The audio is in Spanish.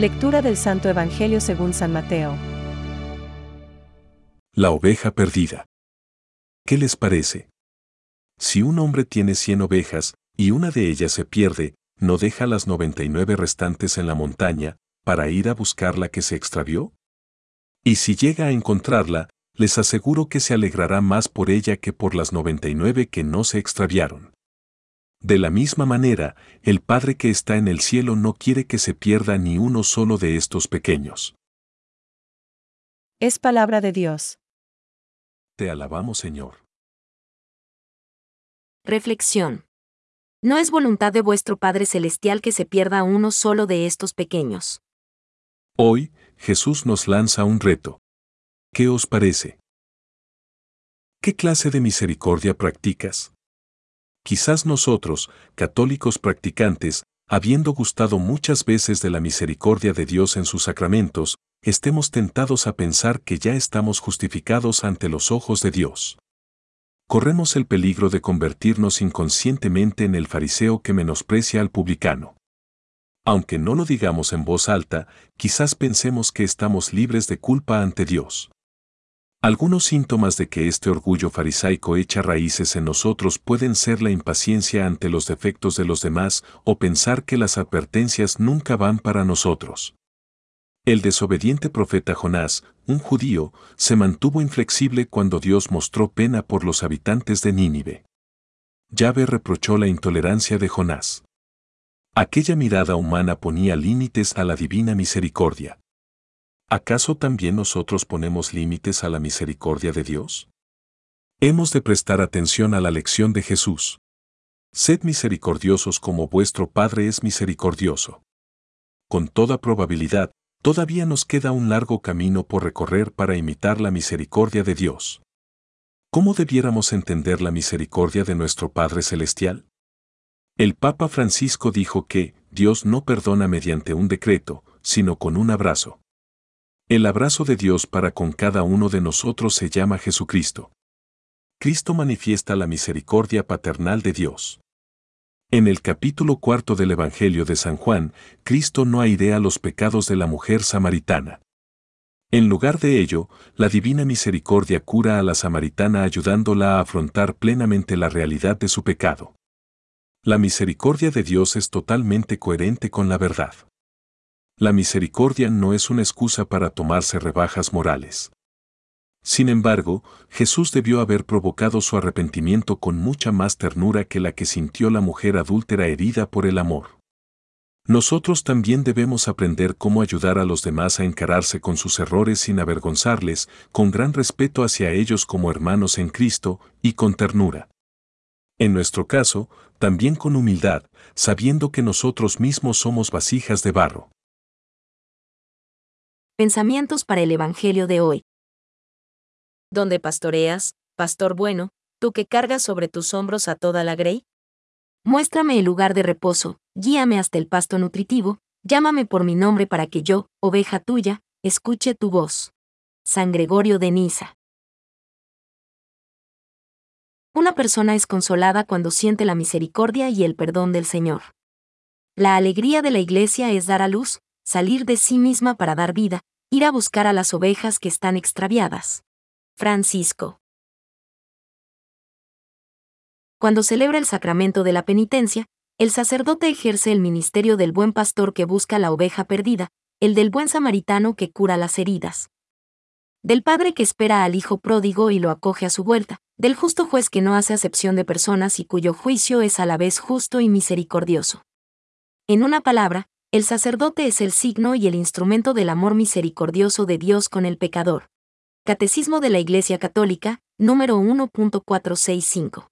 Lectura del Santo Evangelio según San Mateo. La oveja perdida. ¿Qué les parece? Si un hombre tiene cien ovejas, y una de ellas se pierde, ¿no deja las 99 restantes en la montaña, para ir a buscar la que se extravió? Y si llega a encontrarla, les aseguro que se alegrará más por ella que por las 99 que no se extraviaron. De la misma manera, el Padre que está en el cielo no quiere que se pierda ni uno solo de estos pequeños. Es palabra de Dios. Te alabamos, Señor. Reflexión. No es voluntad de vuestro Padre Celestial que se pierda uno solo de estos pequeños. Hoy, Jesús nos lanza un reto. ¿Qué os parece? ¿Qué clase de misericordia practicas? Quizás nosotros, católicos practicantes, habiendo gustado muchas veces de la misericordia de Dios en sus sacramentos, estemos tentados a pensar que ya estamos justificados ante los ojos de Dios. Corremos el peligro de convertirnos inconscientemente en el fariseo que menosprecia al publicano. Aunque no lo digamos en voz alta, quizás pensemos que estamos libres de culpa ante Dios. Algunos síntomas de que este orgullo farisaico echa raíces en nosotros pueden ser la impaciencia ante los defectos de los demás o pensar que las advertencias nunca van para nosotros. El desobediente profeta Jonás, un judío, se mantuvo inflexible cuando Dios mostró pena por los habitantes de Nínive. Yahvé reprochó la intolerancia de Jonás. Aquella mirada humana ponía límites a la divina misericordia. ¿Acaso también nosotros ponemos límites a la misericordia de Dios? Hemos de prestar atención a la lección de Jesús. Sed misericordiosos como vuestro Padre es misericordioso. Con toda probabilidad, todavía nos queda un largo camino por recorrer para imitar la misericordia de Dios. ¿Cómo debiéramos entender la misericordia de nuestro Padre Celestial? El Papa Francisco dijo que Dios no perdona mediante un decreto, sino con un abrazo. El abrazo de Dios para con cada uno de nosotros se llama Jesucristo. Cristo manifiesta la misericordia paternal de Dios. En el capítulo cuarto del Evangelio de San Juan, Cristo no airea los pecados de la mujer samaritana. En lugar de ello, la divina misericordia cura a la samaritana ayudándola a afrontar plenamente la realidad de su pecado. La misericordia de Dios es totalmente coherente con la verdad. La misericordia no es una excusa para tomarse rebajas morales. Sin embargo, Jesús debió haber provocado su arrepentimiento con mucha más ternura que la que sintió la mujer adúltera herida por el amor. Nosotros también debemos aprender cómo ayudar a los demás a encararse con sus errores sin avergonzarles, con gran respeto hacia ellos como hermanos en Cristo y con ternura. En nuestro caso, también con humildad, sabiendo que nosotros mismos somos vasijas de barro. Pensamientos para el Evangelio de hoy. ¿Dónde pastoreas, pastor bueno, tú que cargas sobre tus hombros a toda la grey? Muéstrame el lugar de reposo, guíame hasta el pasto nutritivo, llámame por mi nombre para que yo, oveja tuya, escuche tu voz. San Gregorio de Niza. Una persona es consolada cuando siente la misericordia y el perdón del Señor. La alegría de la iglesia es dar a luz, salir de sí misma para dar vida, ir a buscar a las ovejas que están extraviadas. Francisco. Cuando celebra el sacramento de la penitencia, el sacerdote ejerce el ministerio del buen pastor que busca la oveja perdida, el del buen samaritano que cura las heridas, del padre que espera al hijo pródigo y lo acoge a su vuelta, del justo juez que no hace acepción de personas y cuyo juicio es a la vez justo y misericordioso. En una palabra, el sacerdote es el signo y el instrumento del amor misericordioso de Dios con el pecador. Catecismo de la Iglesia Católica, número 1.465.